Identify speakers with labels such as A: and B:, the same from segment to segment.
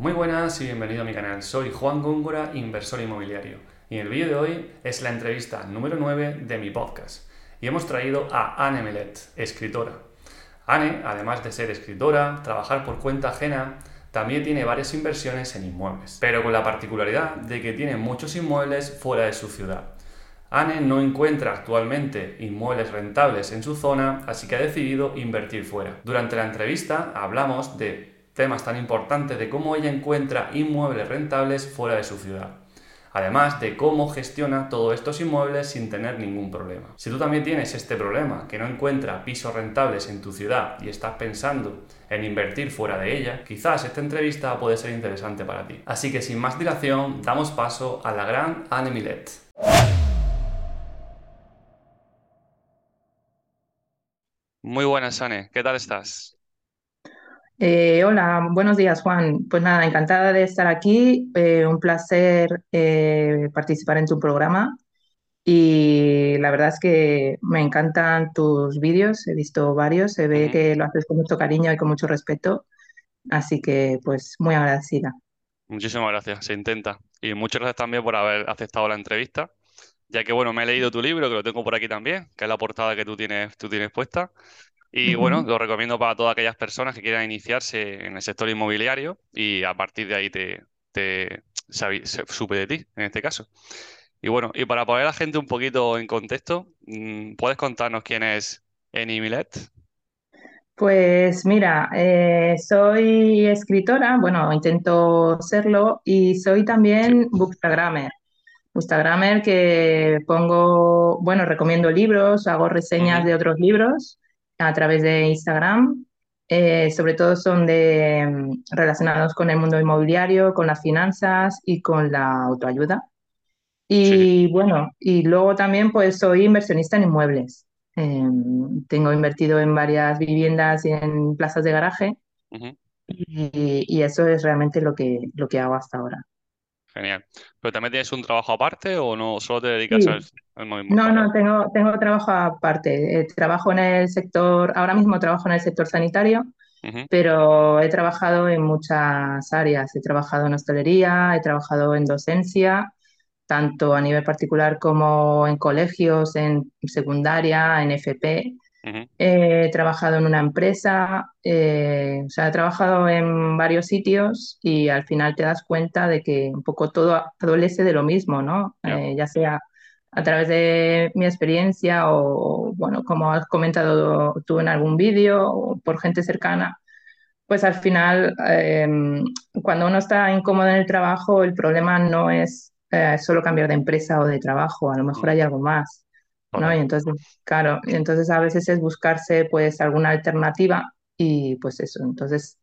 A: Muy buenas y bienvenido a mi canal. Soy Juan Góngora, inversor inmobiliario. Y el vídeo de hoy es la entrevista número 9 de mi podcast. Y hemos traído a Anne Melet, escritora. Anne, además de ser escritora, trabajar por cuenta ajena, también tiene varias inversiones en inmuebles, pero con la particularidad de que tiene muchos inmuebles fuera de su ciudad. Anne no encuentra actualmente inmuebles rentables en su zona, así que ha decidido invertir fuera. Durante la entrevista hablamos de temas tan importantes de cómo ella encuentra inmuebles rentables fuera de su ciudad. Además de cómo gestiona todos estos inmuebles sin tener ningún problema. Si tú también tienes este problema, que no encuentra pisos rentables en tu ciudad y estás pensando en invertir fuera de ella, quizás esta entrevista puede ser interesante para ti. Así que sin más dilación, damos paso a la gran Anne Millet. Muy buenas, Anne. ¿Qué tal estás?
B: Eh, hola, buenos días, Juan. Pues nada, encantada de estar aquí. Eh, un placer eh, participar en tu programa. Y la verdad es que me encantan tus vídeos. He visto varios. Se ve que lo haces con mucho cariño y con mucho respeto. Así que, pues, muy agradecida.
A: Muchísimas gracias, se intenta. Y muchas gracias también por haber aceptado la entrevista, ya que bueno, me he leído tu libro, que lo tengo por aquí también, que es la portada que tú tienes, tú tienes puesta. Y bueno, lo recomiendo para todas aquellas personas que quieran iniciarse en el sector inmobiliario y a partir de ahí te, supe de ti, en este caso. Y bueno, y para poner a la gente un poquito en contexto, mm, ¿puedes contarnos quién es Eni Milet?
B: Pues mira, eh, soy escritora, bueno, intento serlo, y soy
A: Sí.
B: también bookstagrammer. Instagramer que pongo, bueno, recomiendo libros, hago reseñas de otros libros a través de Instagram. Eh, sobre todo son de, mm, relacionados con el mundo inmobiliario, con las finanzas y con la autoayuda.
A: Sí.
B: Y bueno, y luego también pues soy inversionista en inmuebles. Eh, tengo invertido en varias viviendas y en plazas de garaje y, y eso es realmente lo que, lo que hago hasta ahora.
A: Genial. ¿Pero también tienes un trabajo aparte o no solo te dedicas al,
B: Sí,
A: al mismo?
B: No, no, tengo, tengo trabajo aparte. Eh, trabajo en el sector, ahora mismo trabajo en el sector sanitario, pero he trabajado en muchas áreas. He trabajado en hostelería, he trabajado en docencia, tanto a nivel particular como en colegios, en secundaria, en FP.
A: Ujú,
B: He trabajado en una empresa, eh, o sea, he trabajado en varios sitios y al final te das cuenta de que un poco todo adolece de lo mismo, ¿no?
A: ya.
B: Eh, ya sea a través de mi experiencia o, bueno, como has comentado tú en algún vídeo o por gente cercana, pues al final, eh, cuando uno está incómodo en el trabajo, el problema no es eh, solo cambiar de empresa o de trabajo, a lo mejor
A: Mm,
B: hay algo más, ¿no? Y entonces, claro, y entonces a veces es buscarse pues alguna alternativa y pues eso, entonces,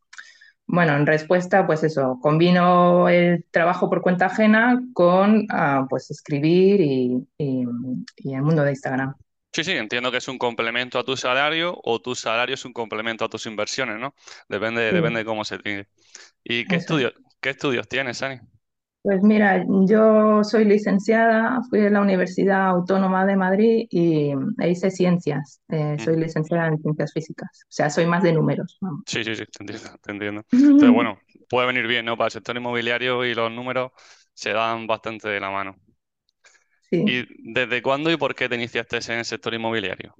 B: bueno, en respuesta, pues eso, combino el trabajo por cuenta ajena con ah, pues escribir y, y, y el mundo de Instagram.
A: Sí, sí, entiendo que es un complemento a tu salario o tu salario es un complemento a tus inversiones, ¿no? Depende,
B: Sí,
A: depende de cómo se tiene. ¿Y qué
B: eso
A: estudios, qué estudios tienes, Ani?
B: Pues mira, yo soy licenciada, fui a la Universidad Autónoma de Madrid y e hice ciencias. Eh, soy
A: Ujú.
B: licenciada en ciencias físicas. O sea, soy más de números, vamos.
A: Sí, sí, sí, te entiendo, te entiendo. Entonces, bueno, puede venir bien, ¿no? Para el sector inmobiliario y los números se dan bastante de la mano.
B: Sí.
A: ¿Y desde cuándo y por qué te iniciaste en el sector inmobiliario?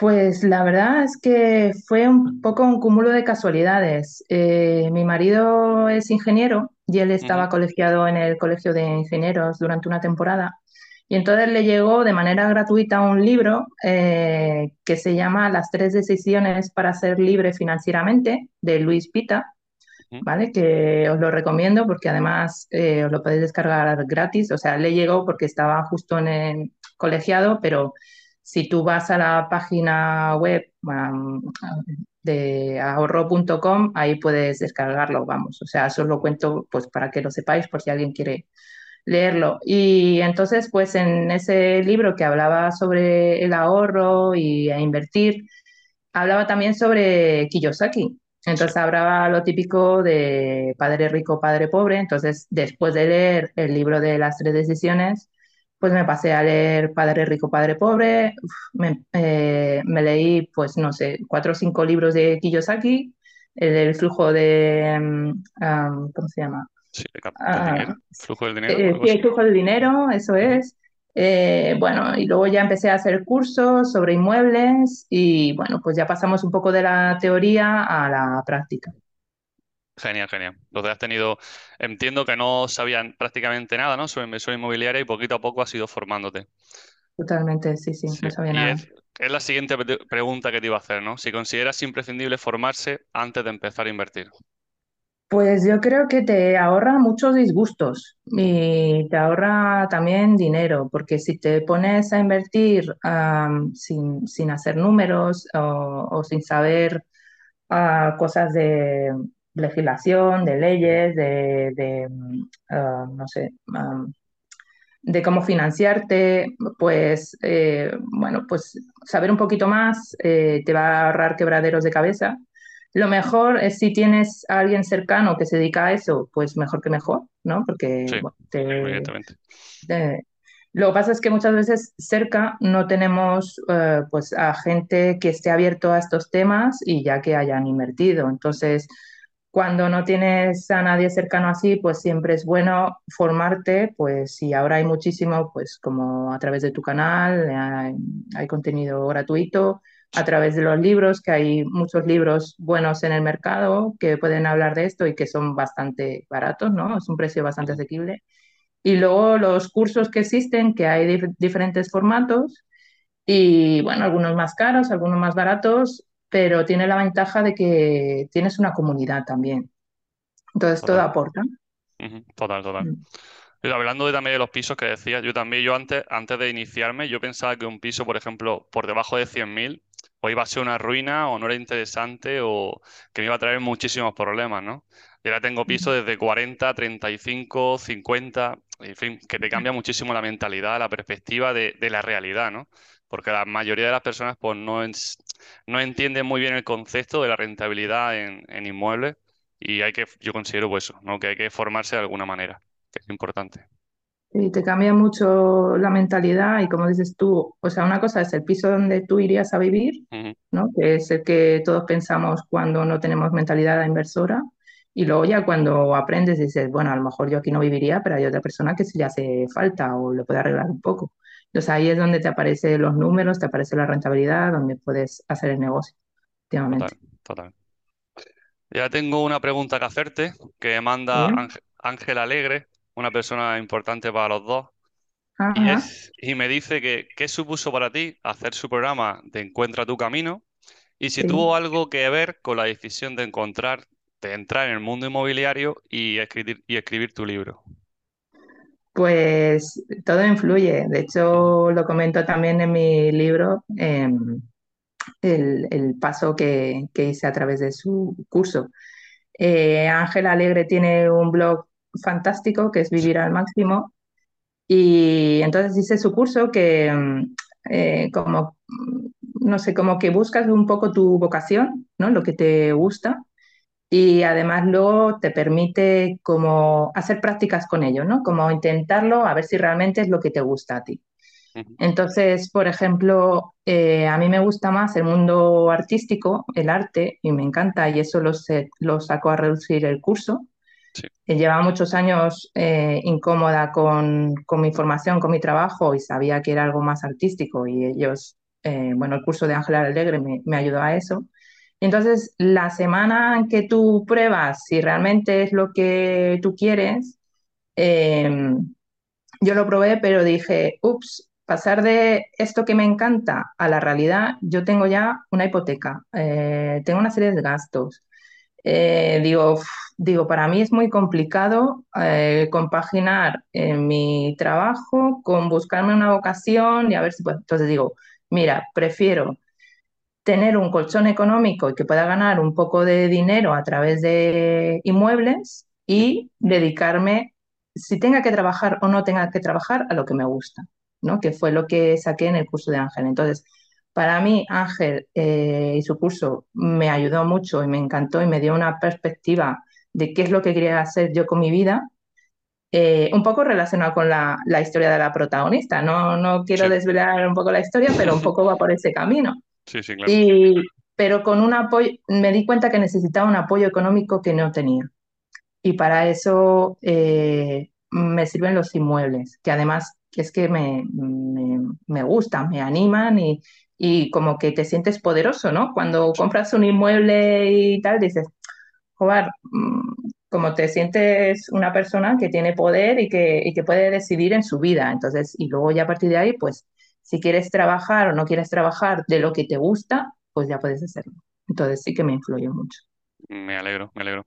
B: Pues la verdad es que fue un poco un cúmulo de casualidades. Eh, mi marido es ingeniero y él estaba colegiado en el Colegio de Ingenieros durante una temporada. Y entonces le llegó de manera gratuita un libro eh, que se llama Las tres decisiones para ser libre financieramente, de Luis Pita, ¿vale? Que os lo recomiendo porque además eh, os lo podéis descargar gratis. O sea, le llegó porque estaba justo en el colegiado, pero si tú vas a la página web um, de ahorro.com, ahí puedes descargarlo, vamos. O sea, eso os lo cuento pues para que lo sepáis por si alguien quiere leerlo. Y entonces, pues en ese libro que hablaba sobre el ahorro y a invertir, hablaba también sobre Kiyosaki. Entonces hablaba lo típico de padre rico, padre pobre. Entonces, después de leer el libro de las tres decisiones, pues me pasé a leer Padre rico, padre pobre. Uf, me, eh, me leí, pues no sé, cuatro o cinco libros de Kiyosaki. el, flujo de, mm, ¿cómo se llama?
A: Sí,
B: ah,
A: flujo del dinero.
B: Eh, sí, el flujo del dinero, eso es. Eh, bueno, y luego ya empecé a hacer cursos sobre inmuebles y bueno, pues ya pasamos un poco de la teoría a la práctica.
A: Genial, genial. Que has tenido, entiendo que no sabían prácticamente nada, ¿no? Sobre inversión inmobiliaria y poquito a poco has ido formándote.
B: Totalmente, sí, sí, no sabía nada.
A: Es, es, la siguiente pregunta que te iba a hacer, ¿no? Si consideras imprescindible formarse antes de empezar a invertir.
B: Pues yo creo que te ahorra muchos disgustos y te ahorra también dinero, porque si te pones a invertir sin, hacer números o, sin saber ah, cosas de legislación, de leyes, de, ah, no sé, de cómo financiarte, pues eh, bueno, pues saber un poquito más eh, te va a ahorrar quebraderos de cabeza lo mejor es si tienes a alguien cercano que se dedica a eso, pues mejor que mejor, ¿no? Porque lo que pasa es que muchas veces cerca no tenemos eh, pues a gente que esté abierto a estos temas y ya que hayan invertido. Entonces, cuando no tienes a nadie cercano así, pues siempre es bueno formarte, pues si ahora hay muchísimo, pues como a través de tu canal, hay, hay contenido gratuito a través de los libros, que hay muchos libros buenos en el mercado que pueden hablar de esto y que son bastante baratos, ¿no? Es un precio bastante asequible. Y luego los cursos que existen, que hay diferentes formatos y, bueno, algunos más caros, algunos más baratos, pero tiene la ventaja de que tienes una comunidad también. Entonces, todo aporta.
A: Total, total. Mm. hablando de, también de los pisos que decías, yo también, yo antes, antes de iniciarme, yo pensaba que un piso, por ejemplo, por debajo de 100.000 o iba a ser una ruina, o no era interesante, o que me iba a traer muchísimos problemas, ¿no? Y ahora tengo pisos desde 40, 35, 50, en fin, que te cambia muchísimo la mentalidad, la perspectiva de, la realidad, ¿no? Porque la mayoría de las personas pues no, no entienden muy bien el concepto de la rentabilidad en, en inmuebles y hay que, yo considero pues eso, ¿no? Que hay que formarse de alguna manera, que es importante.
B: Y te cambia mucho la mentalidad y como dices tú, o sea, una cosa es el piso donde tú irías a vivir, ¿no? Que es el que todos pensamos cuando no tenemos mentalidad inversora. Y luego ya cuando aprendes dices, bueno, a lo mejor yo aquí no viviría, pero hay otra persona que sí le hace falta o le puede arreglar un poco. Entonces ahí es donde te aparecen los números, te aparece la rentabilidad, donde puedes hacer el negocio,
A: Total, total. Ya tengo una pregunta que hacerte que manda Ángel Alegre una persona importante para los dos. Y, me dice que qué supuso para ti hacer su programa de Encuentra tu camino y si tuvo algo que ver con la decisión de encontrar, de entrar en el mundo inmobiliario y escribir, y escribir tu libro.
B: Pues todo influye. De hecho, lo comento también en mi libro, em, el, paso que, hice a través de su curso. Eh, Ángela Alegre tiene un blog fantástico que es vivir al máximo. Y entonces hice su curso que mm, eh, como, no sé, como que buscas un poco tu vocación, ¿no? Lo que te gusta. Y además luego te permite como hacer prácticas con ello, ¿no? Como intentarlo a ver si realmente es lo que te gusta a ti. Entonces, por ejemplo, eh, a mí me gusta más el mundo artístico, el arte, y me encanta, y eso lo, lo saco a reducir el curso. Llevaba muchos años eh, incómoda con, mi formación, con mi trabajo y sabía que era algo más artístico y ellos, eh, bueno, el curso de Ángela Alegre me, ayudó a eso. Entonces, la semana en que tú pruebas si realmente es lo que tú quieres, em, yo lo probé, pero dije, ups, pasar de esto que me encanta a la realidad, yo tengo ya una hipoteca, eh, tengo una serie de gastos. digo, digo, para mí es muy complicado eh, compaginar eh, mi trabajo con buscarme una vocación y a ver si puedo. Entonces digo, mira, prefiero tener un colchón económico y que pueda ganar un poco de dinero a través de inmuebles y dedicarme, si tenga que trabajar o no tenga que trabajar, a lo que me gusta, ¿no? Que fue lo que saqué en el curso de Ángel. Entonces, para mí, Ángel eh, y su curso me ayudó mucho y me encantó y me dio una perspectiva de qué es lo que quería hacer yo con mi vida, eh, un poco relacionado con la, historia de la protagonista. No, no quiero desvelar un poco la historia, pero un poco va por ese camino.
A: Sí, sí, claro.
B: Y, pero con un apoyo, me di cuenta que necesitaba un apoyo económico que no tenía. Y para eso eh, me sirven los inmuebles, que además es que me, me, me gustan, me animan y, y como que te sientes poderoso, ¿no? Cuando compras un inmueble y tal, dices, joder, como te sientes una persona que tiene poder y que, y que puede decidir en su vida. Entonces, y luego ya a partir de ahí, pues, si quieres trabajar o no quieres trabajar de lo que te gusta, pues ya puedes hacerlo. Entonces sí que me influyó mucho.
A: Me alegro, me alegro.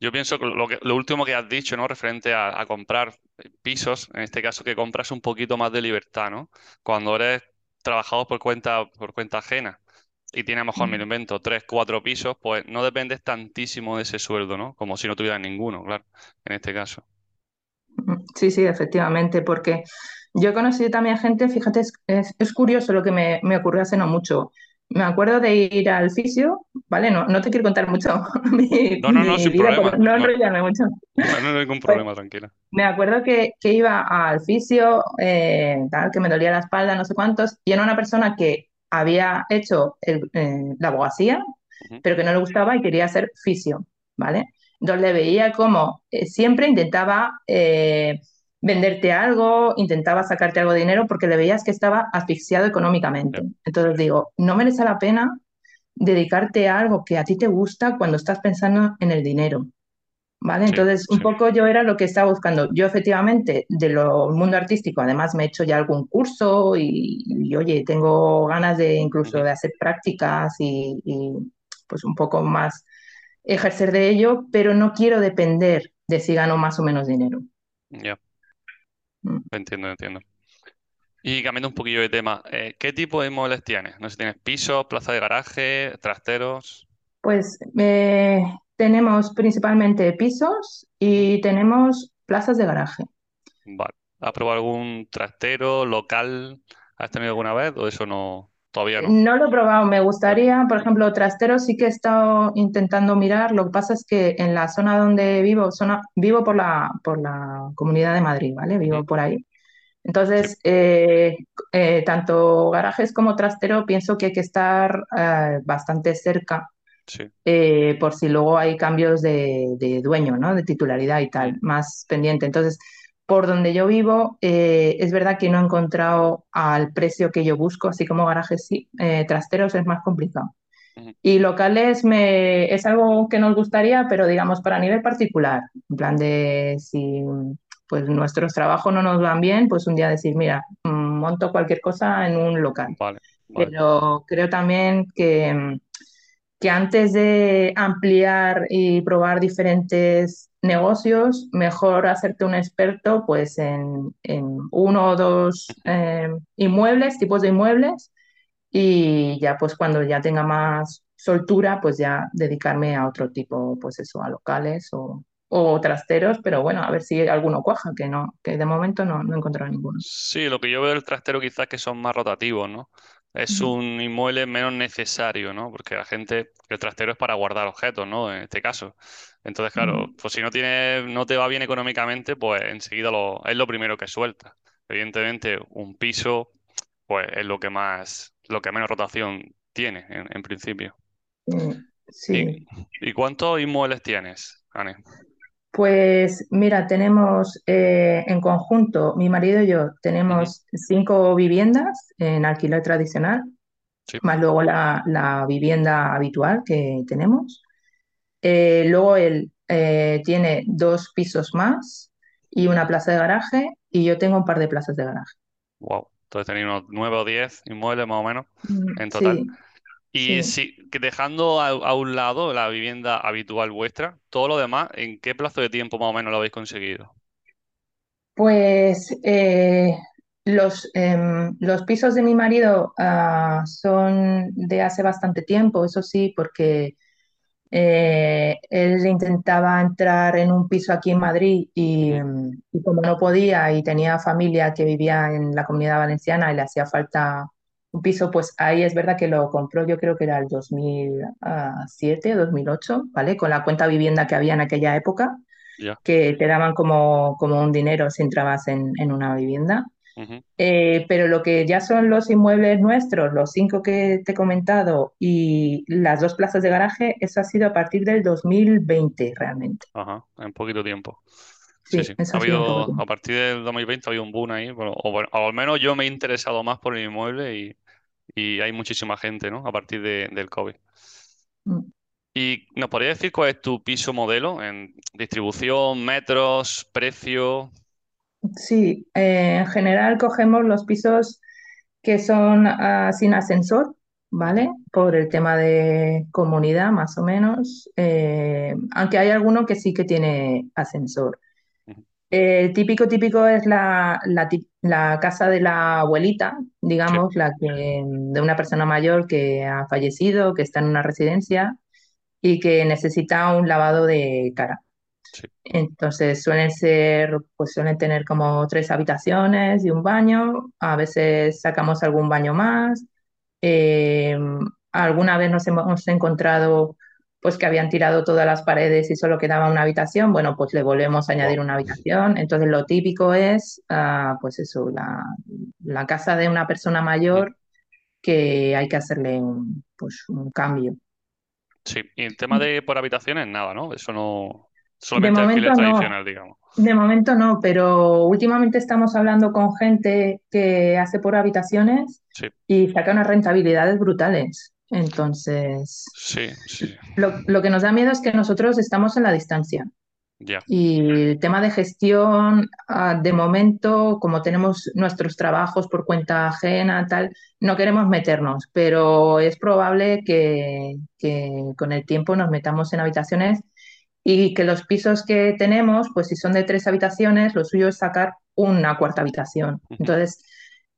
A: Yo pienso que lo, que, lo último que has dicho, ¿no? Referente a, a, comprar pisos, en este caso que compras un poquito más de libertad, ¿no? Cuando eres trabajador por cuenta, por cuenta ajena y tienes a lo mejor, me invento, tres, cuatro pisos, pues no dependes tantísimo de ese sueldo, ¿no? Como si no tuvieras ninguno, claro, en este caso.
B: Sí, sí, efectivamente, porque yo he conocido también a gente, fíjate, es, es, curioso lo que me, me ocurrió hace no mucho me acuerdo de ir al fisio, ¿vale? No, no te quiero contar mucho
A: mi, no, no, no, sin
B: vida,
A: problema.
B: No enrollarme mucho.
A: No, no, hay ningún problema, pues, tranquila.
B: Me acuerdo que, que iba al fisio, eh, tal, que me dolía la espalda, no sé cuántos, y era una persona que había hecho el, eh, la abogacía, uh -huh. pero que no le gustaba y quería ser fisio, ¿vale? Entonces le veía como eh, siempre intentaba eh, venderte algo, intentaba sacarte algo de dinero porque le veías que estaba asfixiado económicamente. Entonces digo, no merece la pena dedicarte a algo que a ti te gusta cuando estás pensando en el dinero. ¿Vale? Entonces, un sí. poco yo era lo que estaba buscando. Yo efectivamente, de lo mundo artístico, además me he hecho ya algún curso y, y oye, tengo ganas de incluso de hacer prácticas y, y, pues un poco más ejercer de ello, pero no quiero depender de si gano más o menos dinero.
A: Ya. Yeah. Mm. Entiendo, entiendo. Y cambiando un poquillo de tema, eh, ¿qué tipo de inmuebles tienes? No sé si tienes pisos, plaza de garaje, trasteros.
B: Pues eh, tenemos principalmente pisos y tenemos plazas de garaje.
A: Vale. ¿Has probado algún trastero local? ¿Has tenido alguna vez o eso no? Todavía no.
B: No lo he probado, me gustaría, por ejemplo, trasteros sí que he estado intentando mirar, lo que pasa es que en la zona donde vivo, zona, vivo por la, por la Comunidad de Madrid, ¿vale? Vivo por ahí. Entonces, sí. eh, eh, tanto garajes como trastero pienso que hay que estar eh, bastante cerca
A: sí.
B: Eh, por si luego hay cambios de, de, dueño, ¿no? De titularidad y tal, más pendiente. Entonces, por donde yo vivo, eh, es verdad que no he encontrado al precio que yo busco, así como garajes sí, eh, trasteros es más complicado. Y locales me, es algo que nos gustaría, pero digamos para nivel particular, en plan de si pues nuestros trabajos no nos van bien, pues un día decir, mira, monto cualquier cosa en un local.
A: Vale, vale.
B: Pero creo también que, que antes de ampliar y probar diferentes negocios, mejor hacerte un experto pues en, en uno o dos eh, inmuebles, tipos de inmuebles, y ya pues cuando ya tenga más soltura, pues ya dedicarme a otro tipo, pues eso, a locales o, o trasteros, pero bueno, a ver si alguno cuaja, que no, que de momento no, no he encontrado ninguno.
A: Sí, lo que yo veo del trastero quizás que son más rotativos, ¿no? Es un inmueble menos necesario, ¿no? Porque la gente, el trastero es para guardar objetos, ¿no? En este caso. Entonces, claro, pues si no tiene, no te va bien económicamente, pues enseguida lo, es lo primero que suelta. Evidentemente, un piso, pues es lo que más, lo que menos rotación tiene, en, en principio.
B: Sí.
A: ¿Y, ¿Y, cuántos inmuebles tienes, Anne?
B: Pues mira, tenemos eh, en conjunto, mi marido y yo, tenemos uh -huh. cinco viviendas en alquiler tradicional, sí. más luego la, la, vivienda habitual que tenemos. Eh, luego él eh, tiene dos pisos más y una plaza de garaje y yo tengo un par de plazas de garaje.
A: Wow, entonces tenéis unos nueve o diez inmuebles más o menos en total.
B: Sí.
A: Y
B: Sí.
A: si, dejando a, a un lado la vivienda habitual vuestra, todo lo demás, ¿en qué plazo de tiempo más o menos lo habéis conseguido?
B: Pues eh, los, em, los pisos de mi marido ah, son de hace bastante tiempo, eso sí, porque eh, él intentaba entrar en un piso aquí en Madrid y,
A: Ujú.
B: y como no podía y tenía familia que vivía en la Comunidad Valenciana y le hacía falta un piso, pues ahí es verdad que lo compró, yo creo que era el 2007, 2008, ¿vale? Con la cuenta vivienda que había en aquella época,
A: Ya.
B: que te daban como, como un dinero si entrabas en, en una vivienda. Eh, pero lo que ya son los inmuebles nuestros, los cinco que te he comentado y las dos plazas de garaje, eso ha sido a partir del 2020 realmente.
A: Ajá, en poquito tiempo. Sí,
B: Sí,
A: Ha habido, a partir del 2020 ha habido un boom ahí, bueno, o, bueno, o al menos yo me he interesado más por el inmueble y, y hay muchísima gente, ¿no? A partir de- del COVID.
B: Mm.
A: ¿Y nos podría decir cuál es tu piso modelo en distribución, metros, precio?
B: Sí, eh, en general cogemos los pisos que son ah, sin ascensor, ¿vale? Por el tema de comunidad, más o menos. Eh, aunque hay alguno que sí que tiene ascensor. El típico, típico es la, la, la casa de la abuelita,
A: Sí,
B: digamos, la que, de una persona mayor que ha fallecido, que está en una residencia y que necesita un lavado de cara.
A: sí.
B: Entonces suelen ser, pues suelen tener como tres habitaciones y un baño. A veces sacamos algún baño más. Eh, alguna vez nos hemos encontrado pues que habían tirado todas las paredes y solo quedaba una habitación. Bueno, pues le volvemos a añadir una habitación. Entonces lo típico es, ah, pues eso, la, la casa de una persona mayor que hay que hacerle un, pues, un cambio.
A: Sí, y en tema de por habitaciones, nada, ¿no? Eso no,
B: De
A: solamente alquiler
B: momento no.
A: tradicional, digamos.
B: De momento no, pero últimamente estamos hablando con gente que hace por habitaciones
A: Sí,
B: y saca unas rentabilidades brutales. Entonces,
A: sí, sí,
B: lo, lo que nos da miedo es que nosotros estamos en la distancia. Y el tema de gestión, ah, de momento, como tenemos nuestros trabajos por cuenta ajena, tal, no queremos meternos, pero es probable que, que con el tiempo nos metamos en habitaciones y que los pisos que tenemos, pues si son de tres habitaciones, lo suyo es sacar una cuarta habitación. Entonces,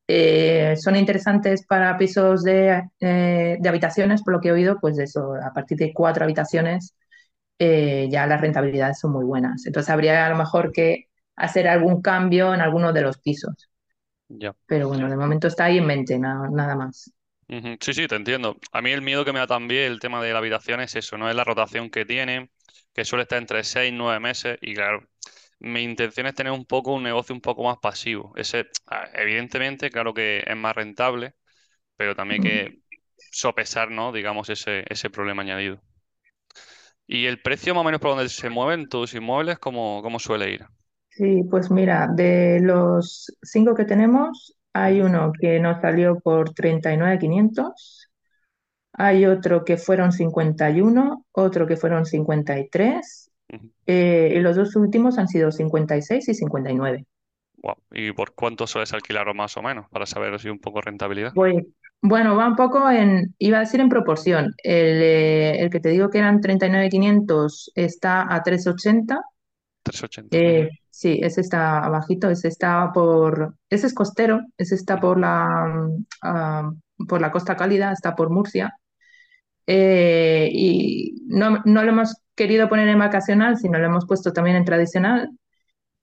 B: eh, son interesantes para pisos de, eh, de habitaciones, por lo que he oído, pues de eso, a partir de cuatro habitaciones eh, ya las rentabilidades son muy buenas. Entonces, habría a lo mejor que hacer algún cambio en alguno de los pisos.
A: Ya.
B: Pero bueno, de momento está ahí en mente, na- nada más.
A: Sí, sí, te entiendo. A mí el miedo que me da también el tema de la habitación es eso, ¿no? Es la rotación que tiene, que suele estar entre 6 y 9 meses. Y claro, mi intención es tener un poco un negocio un poco más pasivo. Ese, ah, evidentemente, claro que es más rentable, pero también hay que sopesar, ¿no? Digamos, ese, ese problema añadido. ¿Y el precio más o menos por donde se mueven tus inmuebles, cómo, cómo suele ir?
B: Sí, pues mira, de los cinco que tenemos, hay uno que nos salió por 39.500, hay otro que fueron 51, otro que fueron 53,
A: ujú.
B: Eh, y los dos últimos han sido 56 y 59.
A: Guau. ¿Y por cuánto sueles alquilar más o menos? Para saber si un poco rentabilidad.
B: Pues, bueno, va un poco en, iba a decir en proporción. El, eh, el que te digo que eran 39.500 está a 380.
A: 380. Ujú,
B: Eh, sí, ese está abajito, ese está por, ese es costero, ese está por la, mm, ah, por la Costa Cálida, está por Murcia. Eh, y no, no lo hemos querido poner en vacacional, sino lo hemos puesto también en tradicional.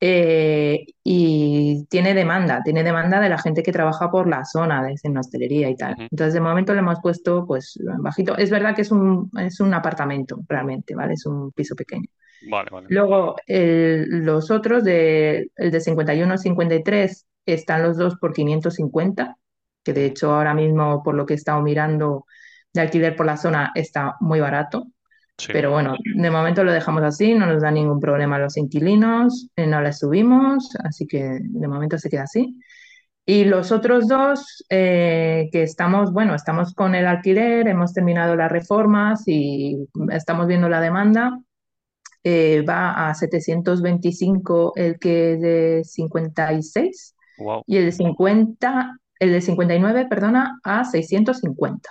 B: Eh, y tiene demanda, tiene demanda de la gente que trabaja por la zona, de, en hostelería y tal. Entonces, de momento le hemos puesto, pues, bajito. Es verdad que es un, es un apartamento, realmente, ¿vale? Es un piso pequeño.
A: Vale, vale.
B: Luego, el- los otros, de, el de 51 53, están los dos por 550, que de hecho ahora mismo, por lo que he estado mirando de alquiler por la zona, está muy barato.
A: Sí.
B: Pero bueno, de momento lo dejamos así, no nos da ningún problema a los inquilinos, eh, no le subimos, así que de momento se queda así. Y los otros dos, eh, que estamos, bueno, estamos con el alquiler, hemos terminado las reformas y estamos viendo la demanda, eh, va a 725 el que es de 56
A: Wow,
B: y el de 50, el de 59, perdona, a 650.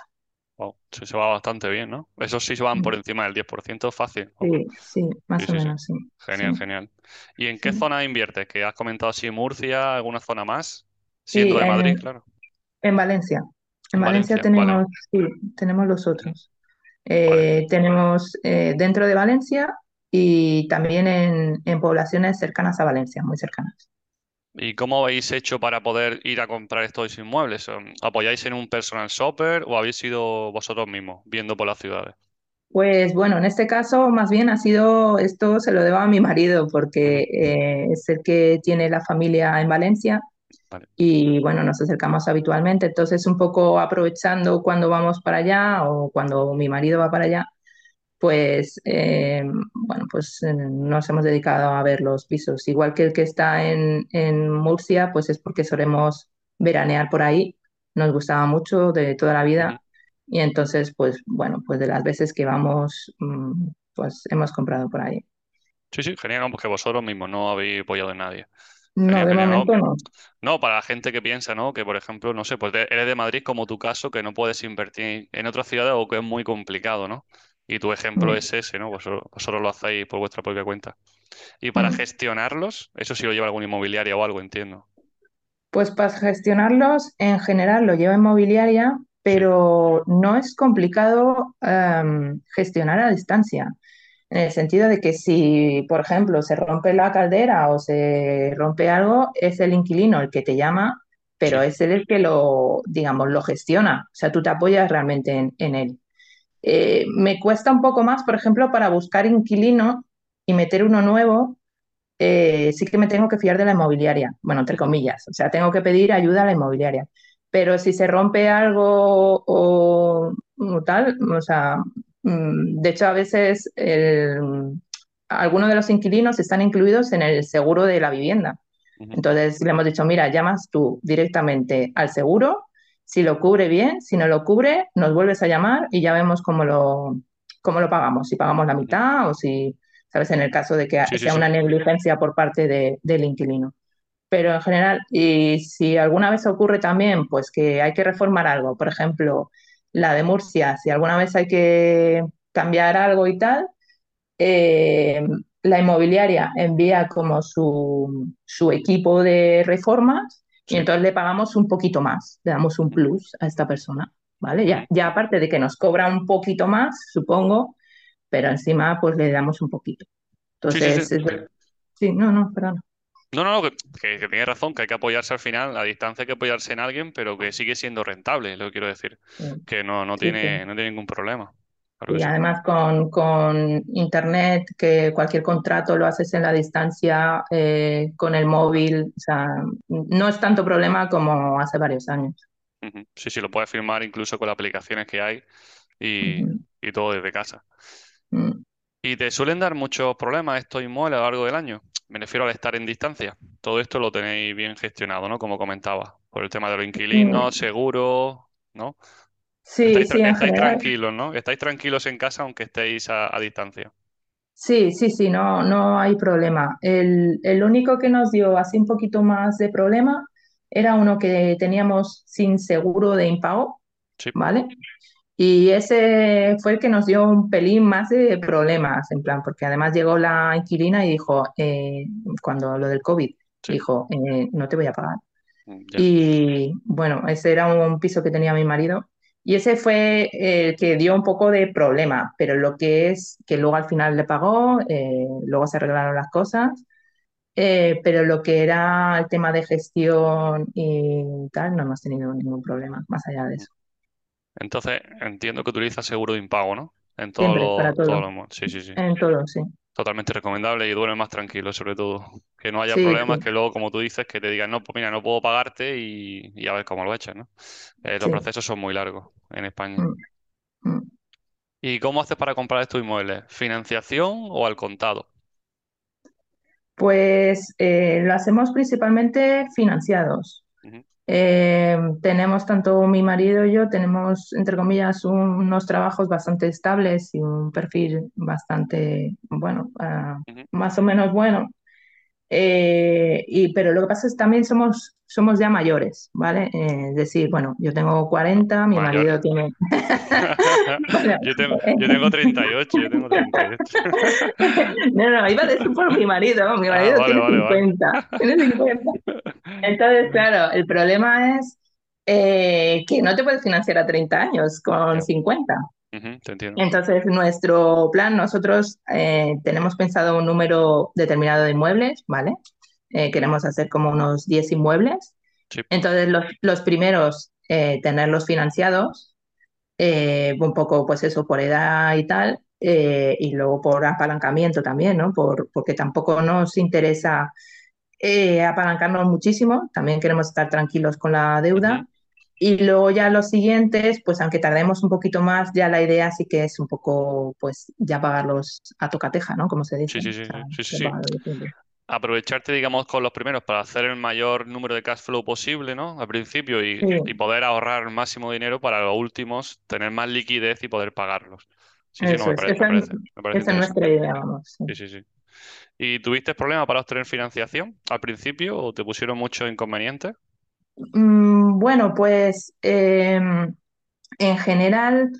A: Wow. Sí, se va bastante bien, ¿no? Esos sí se van por encima del 10% fácil.
B: Sí, sí,
A: Sí,
B: más o
A: sí,
B: menos, sí.
A: Genial, genial. ¿Y en qué zona inviertes? Que has comentado así Murcia, alguna zona más, siendo de Madrid,
B: en,
A: claro.
B: En Valencia. En
A: En
B: Valencia
A: Valencia, vale.
B: tenemos, sí, tenemos los otros.
A: Vale.
B: Eh, tenemos eh, dentro de Valencia y también en, en poblaciones cercanas a Valencia, muy cercanas.
A: ¿Y cómo habéis hecho para poder ir a comprar estos inmuebles? ¿Apoyáis en un personal shopper o habéis sido vosotros mismos viendo por las ciudades?
B: Pues bueno, en este caso más bien ha sido, esto se lo debo a mi marido porque eh, es el que tiene la familia en Valencia Y bueno, nos acercamos habitualmente, entonces un poco aprovechando cuando vamos para allá o cuando mi marido va para allá, pues eh, bueno, pues eh, nos hemos dedicado a ver los pisos. Igual que el que está en, en Murcia, pues es porque solemos veranear por ahí, nos gustaba mucho de toda la vida. Y entonces, pues bueno, pues de las veces que vamos, mm, pues hemos comprado por ahí.
A: Sí, sí, genial, porque vosotros mismos no habéis apoyado en nadie.
B: No, de momento no.
A: No, para la gente que piensa, ¿no? Que por ejemplo, no sé, pues eres de Madrid como tu caso, que no puedes invertir en otras ciudades o que es muy complicado, ¿no? Y tu ejemplo
B: Mm,
A: es ese, ¿no? Vosotros, vosotros lo hacéis por vuestra propia cuenta. Y para
B: mm.
A: gestionarlos, eso sí lo lleva alguna inmobiliaria o algo, entiendo.
B: Pues para gestionarlos, en general lo lleva inmobiliaria, pero no es complicado em, gestionar a distancia. En el sentido de que si, por ejemplo, se rompe la caldera o se rompe algo, es el inquilino el que te llama, pero
A: sí.
B: es él el que lo, digamos, lo gestiona. O sea, tú te apoyas realmente en, en él. Eh, me cuesta un poco más, por ejemplo, para buscar inquilino y meter uno nuevo, eh, sí que me tengo que fiar de la inmobiliaria, bueno, entre comillas, o sea, tengo que pedir ayuda a la inmobiliaria. Pero si se rompe algo o, o tal, o sea, mm, de hecho a veces el- algunos de los inquilinos están incluidos en el seguro de la vivienda. Entonces le hemos dicho, mira, llamas tú directamente al seguro, si lo cubre bien, si no lo cubre, nos vuelves a llamar y ya vemos cómo lo, cómo lo pagamos, si pagamos la mitad o si ¿sabes? En el caso de que
A: Sí,
B: sea
A: sí.
B: una negligencia por parte de- del inquilino. Pero en general, y si alguna vez ocurre también, pues que hay que reformar algo, por ejemplo, la de Murcia, si alguna vez hay que cambiar algo y tal, eh, la inmobiliaria envía como su, su equipo de reformas y entonces le pagamos un poquito más, le damos un plus a esta persona, ¿vale? Ya, ya aparte de que nos cobra un poquito más, supongo, pero encima pues le damos un poquito.
A: Sí, sí, sí.
B: Entonces, es
A: sí.
B: no, no, perdón.
A: No, no, no, que, que, que tienes razón, que hay que apoyarse al final, a distancia hay que apoyarse en alguien, pero que sigue siendo rentable, lo que quiero decir. Que no, no tiene, no tiene ningún problema. Claro
B: Y
A: sí.
B: además con, con internet, que cualquier contrato lo haces en la distancia, eh, con el móvil, o sea, no es tanto problema como hace varios años.
A: Sí, sí, lo puedes firmar incluso con las aplicaciones que hay y, y todo desde casa.
B: Mm.
A: ¿Y te suelen dar muchos problemas estos inmuebles a lo largo del año? Me refiero al estar en distancia. Todo esto lo tenéis bien gestionado, ¿no? Como comentaba, por el tema de los inquilinos, seguros, ¿no?
B: Sí,
A: Estáis,
B: sí,
A: estáis tranquilos, ¿no? Estáis tranquilos en casa aunque estéis a, a distancia.
B: Sí, sí, sí, no, no hay problema. El, el único que nos dio así un poquito más de problema era uno que teníamos sin seguro de impago,
A: Sí.
B: ¿vale? Y ese fue el que nos dio un pelín más de problemas, en plan, porque además llegó la inquilina y dijo, eh, cuando lo del COVID,
A: Sí.
B: dijo, eh, no te voy a pagar.
A: Mm, Ya.
B: Y bueno, ese era un piso que tenía mi marido y ese fue el que dio un poco de problema, pero lo que es que luego al final le pagó, eh, luego se arreglaron las cosas, eh, pero lo que era el tema de gestión y tal, no hemos tenido ningún problema más allá de eso.
A: Entonces, entiendo que utilizas seguro de impago, ¿no? En
B: Siempre, para todo,
A: los... mo- Sí, sí, sí.
B: en todo, sí.
A: Totalmente recomendable y duerme más tranquilo, sobre todo. Que no haya
B: Sí,
A: problemas,
B: sí,
A: que luego, como tú dices, que te digan, no, pues mira, no puedo pagarte y, y a ver cómo lo echas, ¿no? Eh, los
B: sí.
A: procesos son muy largos en España.
B: Mm, mm.
A: ¿Y cómo haces para comprar estos inmuebles? ¿Financiación o al contado?
B: Pues eh, lo hacemos principalmente financiados. Eh, tenemos, tanto mi marido y yo, tenemos, entre comillas, un- unos trabajos bastante estables y un perfil bastante, bueno, ah, más o menos bueno. Eh, y, pero lo que pasa es que también somos, somos ya mayores, ¿vale? Eh, es decir, bueno, yo tengo 40, mi
A: Mayor.
B: marido tiene...
A: yo, tengo, yo, tengo, 38, yo tengo 38.
B: no, no, iba a decir por mi marido, mi
A: ah,
B: marido ah,
A: vale,
B: tiene,
A: vale,
B: 50, vale. tiene 50. Entonces, claro, el problema es eh, que no te puedes financiar a 30 años con 50. Entonces, nuestro plan, nosotros eh, tenemos pensado un número determinado de inmuebles, ¿vale? Eh, queremos hacer como unos 10 inmuebles. Entonces, los, los primeros, eh, tenerlos financiados, un poco, pues eso, por edad y tal, y luego por apalancamiento también, ¿no? Por, porque tampoco nos interesa apalancarnos muchísimo, también queremos estar tranquilos con la deuda. Y luego ya los siguientes, pues aunque tardemos un poquito más, ya la idea sí que es un poco, pues ya pagarlos a tocateja, ¿no? Como se dice.
A: Sí, sí, sí, sí, sí, Aprovecharte, digamos, con los primeros para hacer el mayor número de cash flow posible, ¿no? Al principio y, poder ahorrar el máximo dinero para los últimos, tener más liquidez y poder pagarlos.
B: Sí, sí, no, me parece, esa, es nuestra idea, vamos.
A: Sí, sí, sí. ¿Y tuviste problemas para obtener financiación al principio o te pusieron muchos inconvenientes?
B: Bueno, pues em, en general,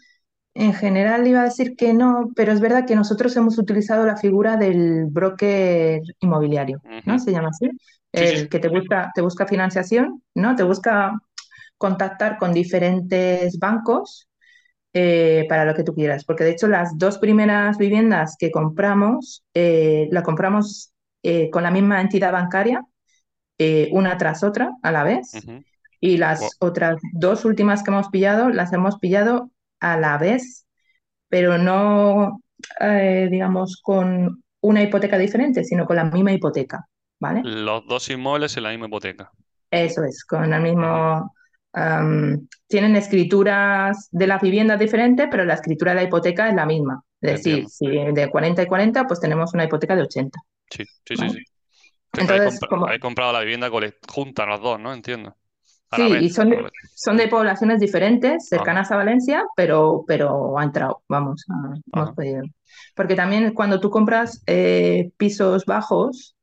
B: en general iba a decir que no, pero es verdad que nosotros hemos utilizado la figura del broker inmobiliario, ¿no? Se llama así. El que te busca, te busca financiación, ¿no? Te busca contactar con diferentes bancos eh, para lo que tú quieras. Porque de hecho las dos primeras viviendas que compramos, eh, la compramos eh, con la misma entidad bancaria eh, una tras otra a la vez. Y las otras dos últimas que hemos pillado, las hemos pillado a la vez, pero no, eh, digamos, con una hipoteca diferente, sino con la misma hipoteca, ¿vale?
A: Los dos inmuebles en la misma hipoteca.
B: Eso es, con el mismo... tienen escrituras de las viviendas diferentes, pero la escritura de la hipoteca es la misma. Es decir, si de 40 y 40, pues tenemos una hipoteca de 80.
A: Sí, sí, sí, sí. Entonces, como... comprado la vivienda juntas las dos, ¿no? Entiendo.
B: Sí, y son de, son de poblaciones diferentes, cercanas a Valencia, pero, pero ha entrado, vamos, hemos podido. Porque también cuando tú compras eh, pisos bajos,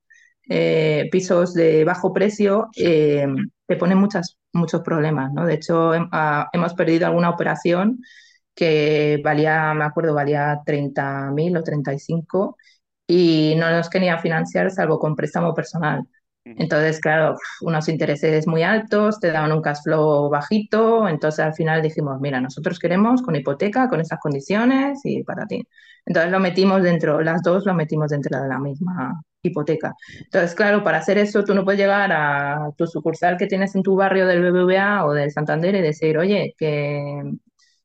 B: eh, pisos de bajo precio, eh, te ponen muchas, muchos problemas, ¿no? De hecho, ah, hemos perdido alguna operación que valía, me acuerdo, valía 30.000 o 35 y no nos querían financiar salvo con préstamo personal. Entonces, claro, unos intereses muy altos, te daban un cash flow bajito, entonces al final dijimos, mira, nosotros queremos con hipoteca, con esas condiciones y para ti. Entonces lo metimos dentro, las dos lo metimos dentro de la misma hipoteca. Entonces, claro, para hacer eso tú no puedes llegar a tu sucursal que tienes en tu barrio del BBVA o del Santander y decir, oye, que...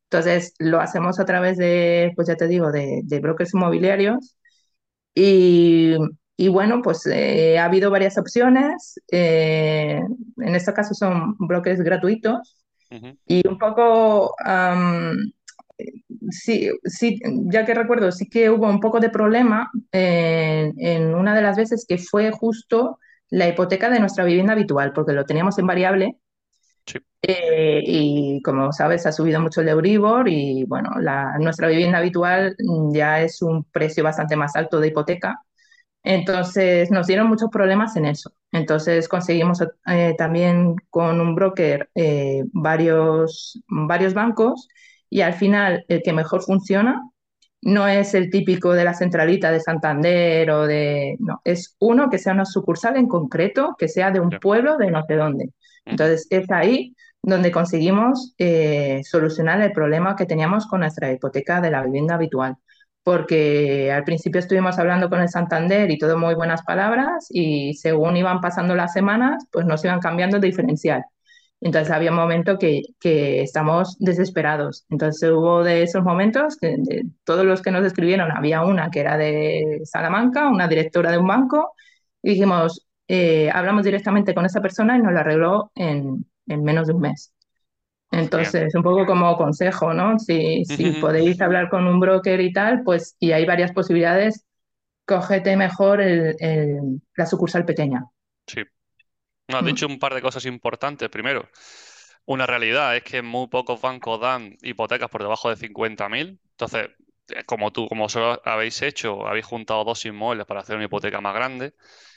B: Entonces lo hacemos a través de, pues ya te digo, de, de brokers inmobiliarios y, bueno, pues eh, ha habido varias opciones. Eh, en este caso son bloques gratuitos. Y un poco, sí, sí, ya que recuerdo, sí que hubo un poco de problema en una de las veces que fue justo la hipoteca de nuestra vivienda habitual, porque lo teníamos en variable. Eh, y como sabes, ha subido mucho el Euribor y bueno, la, nuestra vivienda habitual ya es un precio bastante más alto de hipoteca. Entonces nos dieron muchos problemas en eso. Entonces conseguimos eh, también con un broker eh, varios, varios bancos y al final el que mejor funciona no es el típico de la centralita de Santander o de... No, es uno que sea una sucursal en concreto, que sea de un pueblo de no sé dónde. Entonces es ahí donde conseguimos eh, solucionar el problema que teníamos con nuestra hipoteca de la vivienda habitual porque al principio estuvimos hablando con el Santander y todo muy buenas palabras y según iban pasando las semanas, pues nos iban cambiando el diferencial. Entonces había un momento que, que estamos desesperados. Entonces hubo de esos momentos que de todos los que nos escribieron, había una que era de Salamanca, una directora de un banco, y dijimos, eh, hablamos directamente con esa persona y nos la arregló en, en menos de un mes. Entonces, un poco como consejo, ¿no? Si, si podéis hablar con un broker y tal, pues, y hay varias posibilidades, cógete mejor el, la sucursal pequeña.
A: Sí. No, has mm. dicho un par de cosas importantes. Primero, una realidad es que muy pocos bancos dan hipotecas por debajo de 50.000. Entonces, como tú, como solo habéis hecho, habéis juntado dos inmuebles para hacer una hipoteca más grande.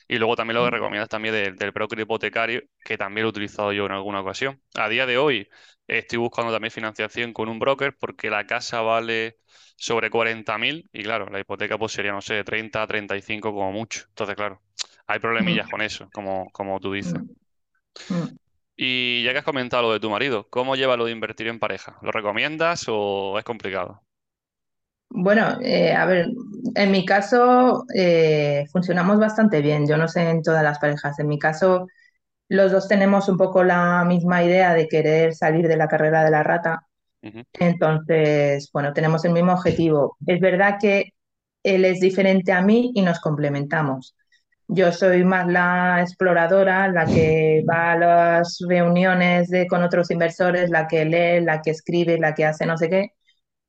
A: Y luego también lo que recomiendas también del, del broker hipotecario, que también lo he utilizado yo en alguna ocasión. A día de hoy estoy buscando también financiación con un broker porque la casa vale sobre 40.000 y claro, la hipoteca pues sería, no sé, 30, 35 como mucho. Entonces, claro, hay problemillas mm. con eso, como, como tú dices. Mm. Y ya que has comentado lo de tu marido, ¿cómo lleva lo de invertir en pareja? ¿Lo recomiendas o es complicado?
B: Bueno, eh, a ver, en mi caso eh, funcionamos bastante bien. Yo no sé en todas las parejas. En mi caso, los dos tenemos un poco la misma idea de querer salir de la carrera de la rata. Entonces, bueno, tenemos el mismo objetivo. Es verdad que él es diferente a mí y nos complementamos. Yo soy más la exploradora, la que va a las reuniones de, con otros inversores, la que lee, la que escribe, la que hace no sé qué,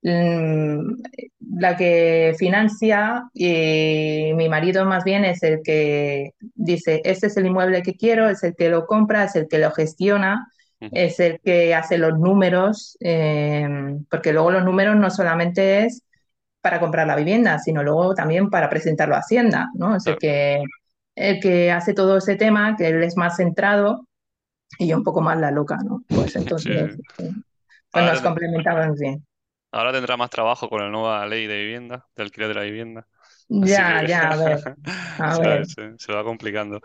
B: la que financia y mi marido más bien es el que dice, este es el inmueble que quiero, es el que lo compra, es el que lo gestiona, es el que hace los números, eh, porque luego los números no solamente es para comprar la vivienda, sino luego también para presentarlo a Hacienda, ¿no? Es el que, el que hace todo ese tema, que él es más centrado y yo un poco más la loca, ¿no? Pues entonces,
A: sí.
B: eh, pues
A: Ahora,
B: nos complementamos bien.
A: Ahora tendrá más trabajo con la nueva ley de vivienda, de alquiler de la vivienda.
B: Ya,
A: que
B: ya, a ver, a ver.
A: se, va complicando.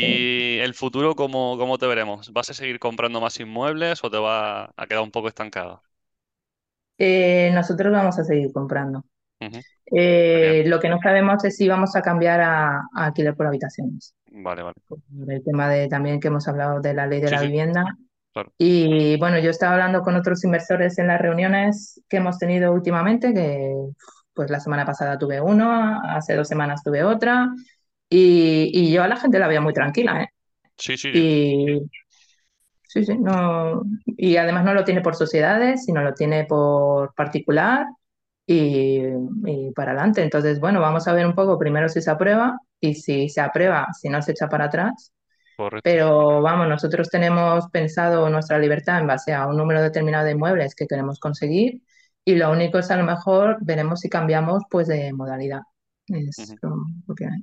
B: sí.
A: ¿Y el futuro cómo, cómo te veremos? ¿Vas a seguir comprando más inmuebles o te va a quedar un poco estancado?
B: Eh, nosotros vamos a seguir comprando. Eh, lo que no sabemos es si vamos a cambiar a, a alquiler por habitaciones.
A: Vale, vale.
B: Por el tema de también que hemos hablado de la ley de
A: Sí,
B: la
A: sí,
B: vivienda.
A: Claro.
B: Y bueno, yo estaba hablando con otros inversores en las reuniones que hemos tenido últimamente, que pues la semana pasada tuve uno, hace dos semanas tuve otra, y, y yo a la gente la veía muy tranquila, ¿eh?
A: Sí, sí, sí.
B: Y sí, sí, no, y además no lo tiene por sociedades, sino lo tiene por particular y, y para adelante. Entonces, bueno, vamos a ver un poco primero si se aprueba y si se aprueba, si no se echa para atrás
A: Correcto.
B: pero vamos, nosotros tenemos pensado nuestra libertad en base a un número determinado de inmuebles que queremos conseguir y lo único es a lo mejor veremos si cambiamos pues de modalidad. Es
A: Ujú.
B: lo lo que hay.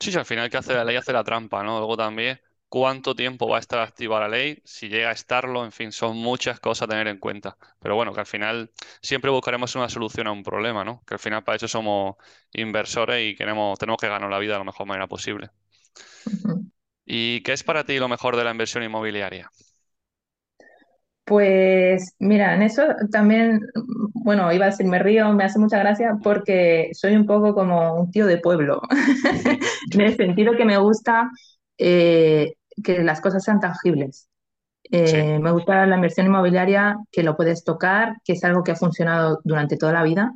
A: Sí, sí, al final que hace la ley hace la trampa, ¿no? Luego también, ¿cuánto tiempo va a estar activa la ley? Si llega a estarlo, en fin, son muchas cosas a tener en cuenta. Pero bueno, que al final siempre buscaremos una solución a un problema, ¿no? Que al final para eso somos inversores y queremos, tenemos que ganar la vida de la mejor manera posible.
B: Ujú.
A: ¿Y qué es para ti lo mejor de la inversión inmobiliaria?
B: Pues mira, en eso también, bueno, iba a decir me río, me hace mucha gracia porque soy un poco como un tío de pueblo, en el sentido que me gusta eh, que las cosas sean tangibles.
A: Sí,
B: Eh, me gusta la inversión inmobiliaria, que lo puedes tocar, que es algo que ha funcionado durante toda la vida.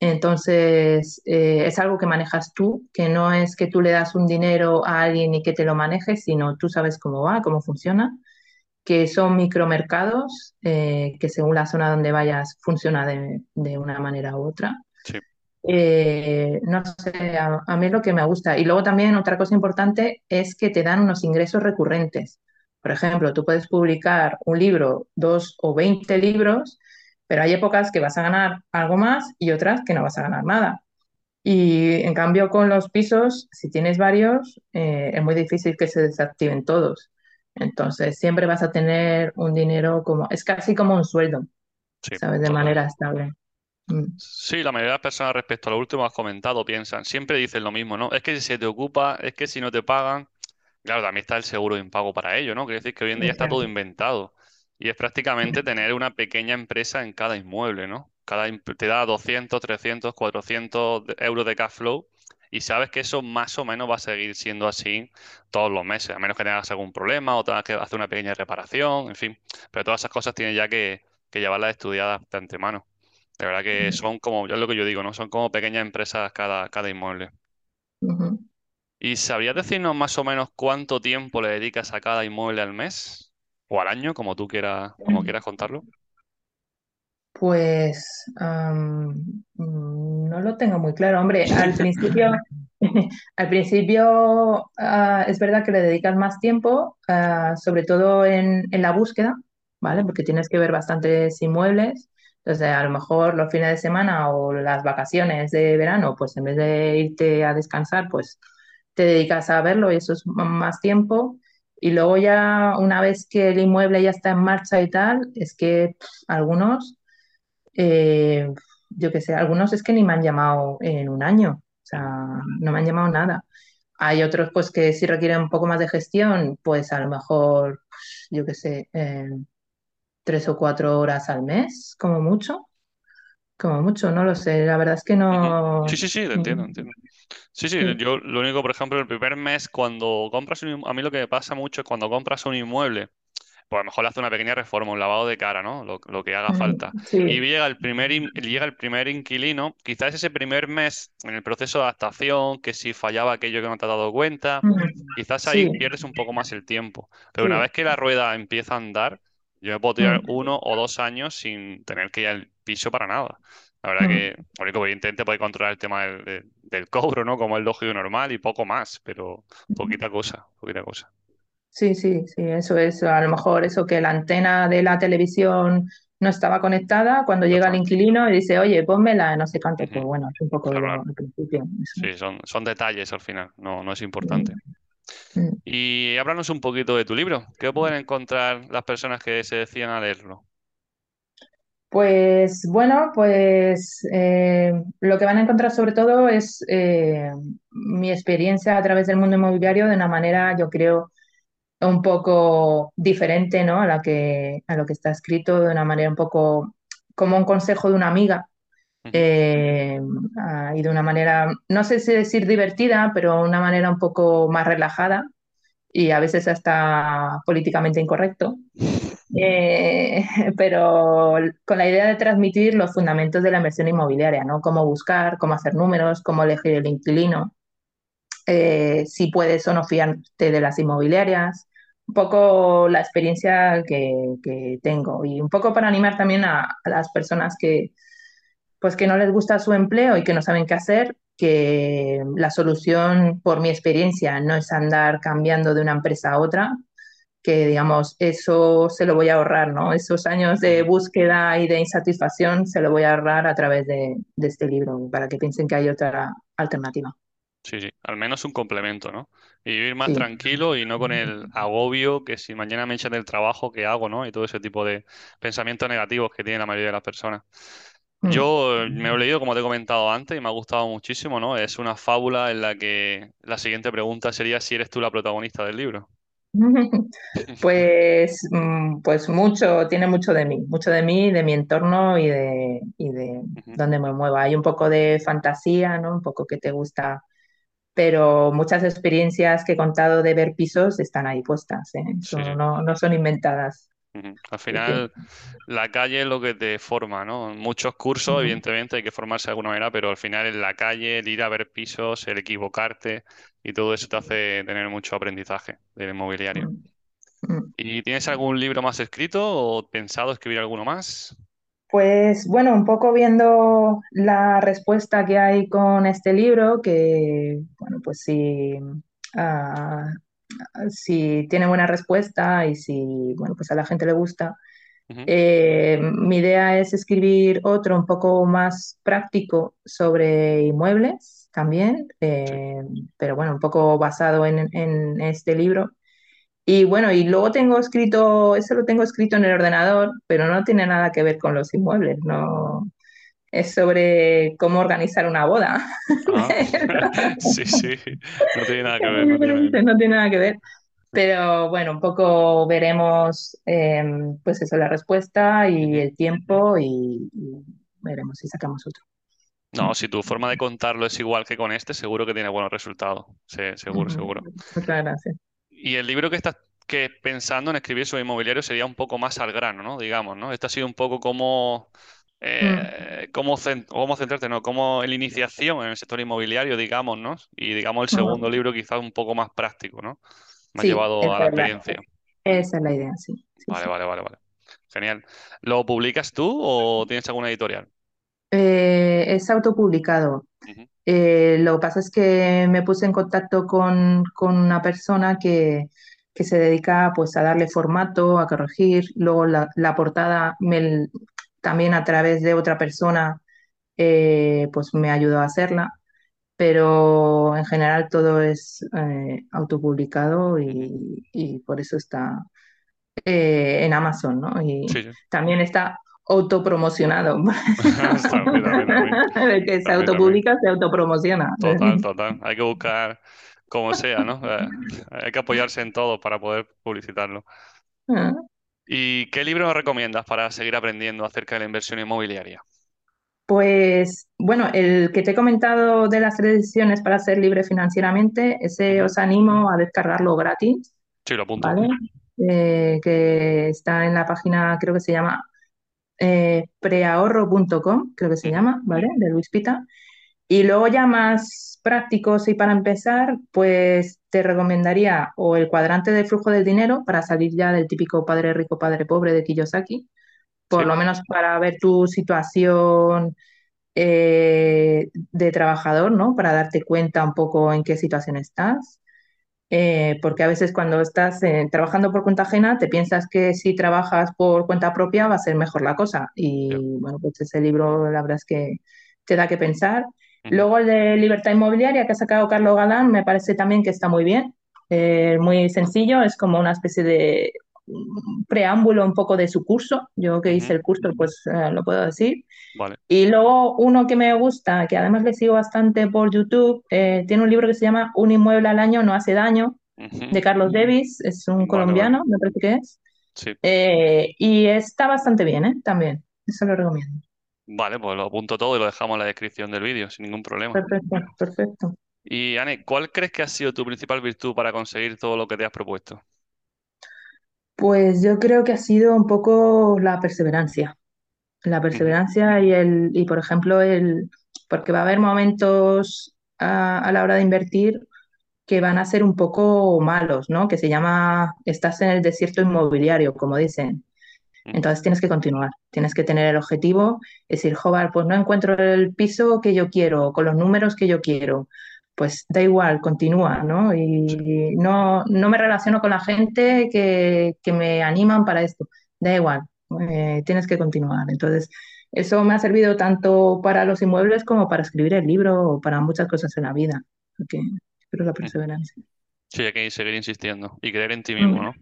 B: Entonces, eh, es algo que manejas tú, que no es que tú le das un dinero a alguien y que te lo maneje, sino tú sabes cómo va, cómo funciona, que son micromercados, eh, que según la zona donde vayas funciona de, de una manera u otra.
A: sí.
B: Eh, no sé, a, a mí lo que me gusta. Y luego también otra cosa importante es que te dan unos ingresos recurrentes. Por ejemplo, tú puedes publicar un libro, dos o veinte libros, pero hay épocas que vas a ganar algo más y otras que no vas a ganar nada. Y en cambio con los pisos, si tienes varios, eh, es muy difícil que se desactiven todos. Entonces siempre vas a tener un dinero como, es casi como un sueldo,
A: Sí,
B: ¿sabes? De
A: total.
B: manera estable. Mm,
A: Sí, la mayoría de las personas respecto a lo último que has comentado piensan, siempre dicen lo mismo, ¿no? Es que si se te ocupa, es que si no te pagan, claro, también está el seguro de impago para ello, ¿no? Quiere decir que hoy en día está todo inventado y es prácticamente tener una pequeña empresa en cada inmueble, ¿no? Cada te da 200, 300, 400 de- euros de cash flow y sabes que eso más o menos va a seguir siendo así todos los meses, a menos que tengas algún problema o tengas que hacer una pequeña reparación, en fin, pero todas esas cosas tienes ya que, que llevarlas estudiadas de antemano. De verdad que son como, es lo que yo digo, ¿no? Son como pequeñas empresas cada, cada inmueble. ¿Y sabrías decirnos más o menos cuánto tiempo le dedicas a cada inmueble al mes? O al año, como tú quieras, como quieras contarlo.
B: Pues mm, no lo tengo muy claro. Hombre, al principio, al principio ah, es verdad que le dedicas más tiempo, ah, sobre todo en, en la búsqueda, ¿vale? Porque tienes que ver bastantes inmuebles. Entonces, a lo mejor los fines de semana o las vacaciones de verano, pues en vez de irte a descansar, pues te dedicas a verlo y eso es más tiempo. Y luego ya, una vez que el inmueble ya está en marcha y tal, es que pff, algunos eh, yo qué sé, algunos es que ni me han llamado en un año, o sea, no me han llamado nada. Hay otros pues que si requieren un poco más de gestión, pues a lo mejor, yo qué sé, eh, tres o cuatro horas al mes, como mucho, como mucho, no lo sé. La verdad es que no.
A: Sí, sí, sí, entiendo, entiendo. Sí, sí, yo lo único, por ejemplo, el primer mes cuando compras un, a mí lo que me pasa mucho es cuando compras un inmueble. pues a lo mejor le hace una pequeña reforma, un lavado de cara, ¿no? Lo, lo que haga
B: Mm,
A: falta.
B: Sí.
A: Y llega el primer, in- llega el primer inquilino, quizás ese primer mes en el proceso de adaptación, que si fallaba aquello que no te has dado cuenta,
B: Mm,
A: quizás ahí
B: Sí,
A: pierdes un poco más el tiempo. Pero una vez que la rueda empieza a andar, yo me puedo tirar
B: Mm,
A: uno o dos años sin tener que ir al piso para nada. La verdad que, único evidentemente puede controlar el tema del, del- del cobro, ¿no? Como el lógico normal y poco más, pero poquita cosa, poquita cosa.
B: Sí, sí, sí, eso es. A lo mejor eso que la antena de la televisión no estaba conectada cuando llega el inquilino y dice, oye, pónmela, no sé cuánto. Pues bueno, es un poco
A: Claro,
B: lo
A: claro.
B: al principio. Eso
A: Sí,
B: es.
A: son, son detalles al final, no, no es importante.
B: mm.
A: Y háblanos un poquito de tu libro. ¿Qué pueden encontrar las personas que se decían a leerlo?
B: Pues bueno, pues eh, lo que van a encontrar sobre todo es eh, mi experiencia a través del mundo inmobiliario de una manera, yo creo, un poco diferente, ¿no? A la que, a lo que está escrito, de una manera un poco como un consejo de una amiga eh, ah, y de una manera, no sé si decir divertida, pero una manera un poco más relajada y a veces hasta políticamente incorrecto. Eh, pero con la idea de transmitir los fundamentos de la inversión inmobiliaria, ¿no? Cómo buscar, cómo hacer números, cómo elegir el inquilino, eh, si puedes o no fiarte de las inmobiliarias, un poco la experiencia que, que tengo y un poco para animar también a, a las personas que, pues que no les gusta su empleo y que no saben qué hacer, que la solución, por mi experiencia, no es andar cambiando de una empresa a otra, que digamos, eso se lo voy a ahorrar, ¿no? Esos años de búsqueda y de insatisfacción se lo voy a ahorrar a través de, de este libro, para que piensen que hay otra alternativa.
A: Sí, sí, al menos un complemento, ¿no? Y vivir más
B: Sí.
A: tranquilo y no con el agobio que si mañana me echan del trabajo, ¿qué hago, no? Y todo ese tipo de pensamientos negativos que tiene la mayoría de las personas.
B: Mm.
A: Yo eh, me he leído, como te he comentado antes, y me ha gustado muchísimo, ¿no? Es una fábula en la que la siguiente pregunta sería si eres tú la protagonista del libro.
B: Pues, mm, pues mucho, tiene mucho de mí, mucho de mí, de mi entorno y de, y de
A: Ujú.
B: dónde me mueva. Hay un poco de fantasía, ¿no? Un poco que te gusta, pero muchas experiencias que he contado de ver pisos están ahí puestas, ¿eh?
A: Sí.
B: no, no son inventadas.
A: Al
B: Sí, sí.
A: final, la calle es lo que te forma, ¿no? Muchos cursos, evidentemente, hay que formarse de alguna manera, pero al final en la calle, el ir a ver pisos, el equivocarte y todo eso te hace tener mucho aprendizaje del inmobiliario.
B: mm.
A: ¿Y tienes algún libro más escrito o pensado escribir alguno más?
B: Pues bueno, un poco viendo la respuesta que hay con este libro, que bueno, pues si, ah, si tiene buena respuesta y si bueno, pues a la gente le gusta, eh, mi idea es escribir otro un poco más práctico sobre inmuebles también,
A: Sí.
B: eh, pero bueno, un poco basado en, en este libro. Y bueno, y luego tengo escrito, eso lo tengo escrito en el ordenador, pero no tiene nada que ver con los inmuebles, no. Es sobre cómo organizar una boda.
A: Ah, sí, sí. No tiene nada que ver, no tiene nada que ver.
B: No tiene nada que ver. Pero bueno, un poco veremos, eh, pues eso, la respuesta y el tiempo y, y veremos si sacamos otro.
A: No, si tu forma de contarlo es igual que con este, seguro que tiene buenos resultados. Sí, seguro, seguro.
B: Muchas gracias.
A: Y el libro que estás que pensando en escribir sobre inmobiliario sería un poco más al grano, ¿no? Digamos, ¿no? Este ha sido un poco como
B: Mm,
A: eh, cómo, cen- cómo centrarte, ¿no? Como la iniciación en el sector inmobiliario, digamos, ¿no? Y digamos el segundo libro quizás un poco más práctico, ¿no? Más
B: Sí,
A: llevado a la experiencia.
B: esa es la idea, sí. Sí,
A: Vale,
B: sí.
A: vale, vale, vale. Genial. ¿Lo publicas tú o tienes alguna editorial?
B: Eh, es autopublicado. Eh, lo que pasa es que me puse en contacto con, con una persona que, que se dedica pues a darle formato, a corregir. Luego la, la portada me- también a través de otra persona eh, pues me ayudó a hacerla. Pero en general todo es eh, autopublicado y, y por eso está eh, en Amazon, ¿no? Y
A: sí.
B: también está autopromocionado.
A: También.
B: El que se autopublica se autopromociona.
A: Total, total. Hay que buscar como sea, ¿no? Eh, hay que apoyarse en todo para poder publicitarlo. ¿Y qué libro me recomiendas para seguir aprendiendo acerca de la inversión inmobiliaria?
B: Pues bueno, el que te he comentado de las tres decisiones para ser libre financieramente, ese os animo a descargarlo gratis,
A: Sí, lo apunto.
B: ¿vale? eh, que está en la página, creo que se llama eh, preahorro.com, creo que se llama, ¿vale? De Luis Pita. Y luego ya más prácticos y para empezar, pues te recomendaría o el cuadrante del flujo del dinero para salir ya del típico padre rico, padre pobre de Kiyosaki, por
A: Sí.
B: lo menos para ver tu situación eh, de trabajador, ¿no? Para darte cuenta un poco en qué situación estás. Eh, porque a veces cuando estás eh, trabajando por cuenta ajena te piensas que si trabajas por cuenta propia va a ser mejor la cosa. Y bueno, pues ese libro la verdad es que te da que pensar. Luego el de Libertad Inmobiliaria que ha sacado Carlos Galán me parece también que está muy bien. Eh, muy sencillo, es como una especie de mm, preámbulo un poco de su curso. Yo que hice el curso, pues eh, lo puedo decir.
A: Vale.
B: Y luego uno que me gusta, que además le sigo bastante por YouTube, eh, tiene un libro que se llama Un inmueble al año no hace daño, de Carlos Davis, es un
A: Vale, vale.
B: colombiano, me parece que es.
A: Sí.
B: Eh, y está bastante bien, ¿eh? También, eso lo recomiendo.
A: Vale, pues lo apunto todo y lo dejamos en la descripción del vídeo, sin ningún problema.
B: Perfecto, perfecto.
A: Y Anne, ¿cuál crees que ha sido tu principal virtud para conseguir todo lo que te has propuesto?
B: Pues yo creo que ha sido un poco la perseverancia. La perseverancia y el, y por ejemplo, el, porque va a haber momentos a, a la hora de invertir que van a ser un poco malos, ¿no? Que se llama, estás en el desierto inmobiliario, como dicen. Entonces tienes que continuar, tienes que tener el objetivo, es decir, joder, pues no encuentro el piso que yo quiero, con los números que yo quiero. Pues da igual, continúa, ¿no? Y no, no me relaciono con la gente que, que me animan para esto. Da igual, eh, tienes que continuar. Entonces, eso me ha servido tanto para los inmuebles como para escribir el libro o para muchas cosas en la vida. Porque la
A: Ujú.
B: perseverancia.
A: Sí, hay que seguir insistiendo y creer en ti mismo,
B: Mm,
A: ¿no?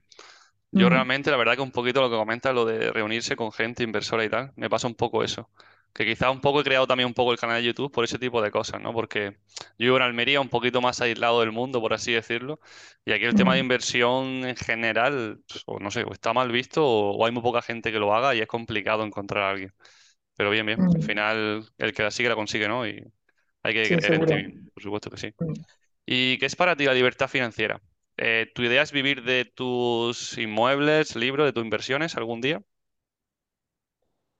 A: Yo realmente, la verdad que un poquito lo que comentas, lo de reunirse con gente inversora y tal, me pasa un poco eso. Que quizás un poco he creado también un poco el canal de YouTube por ese tipo de cosas, ¿no? Porque yo vivo en Almería, un poquito más aislado del mundo, por así decirlo, y aquí el tema de inversión en general, pues, o no sé, o está mal visto o, o hay muy poca gente que lo haga y es complicado encontrar a alguien. Pero bien, bien, al
B: mm.
A: final el que la sigue la consigue, ¿no? Y hay que
B: Sí,
A: creer en ti mismo, por supuesto que sí.
B: Mm.
A: ¿Y qué es para ti la libertad financiera? Eh, ¿tu idea es vivir de tus inmuebles, libros, de tus inversiones algún día?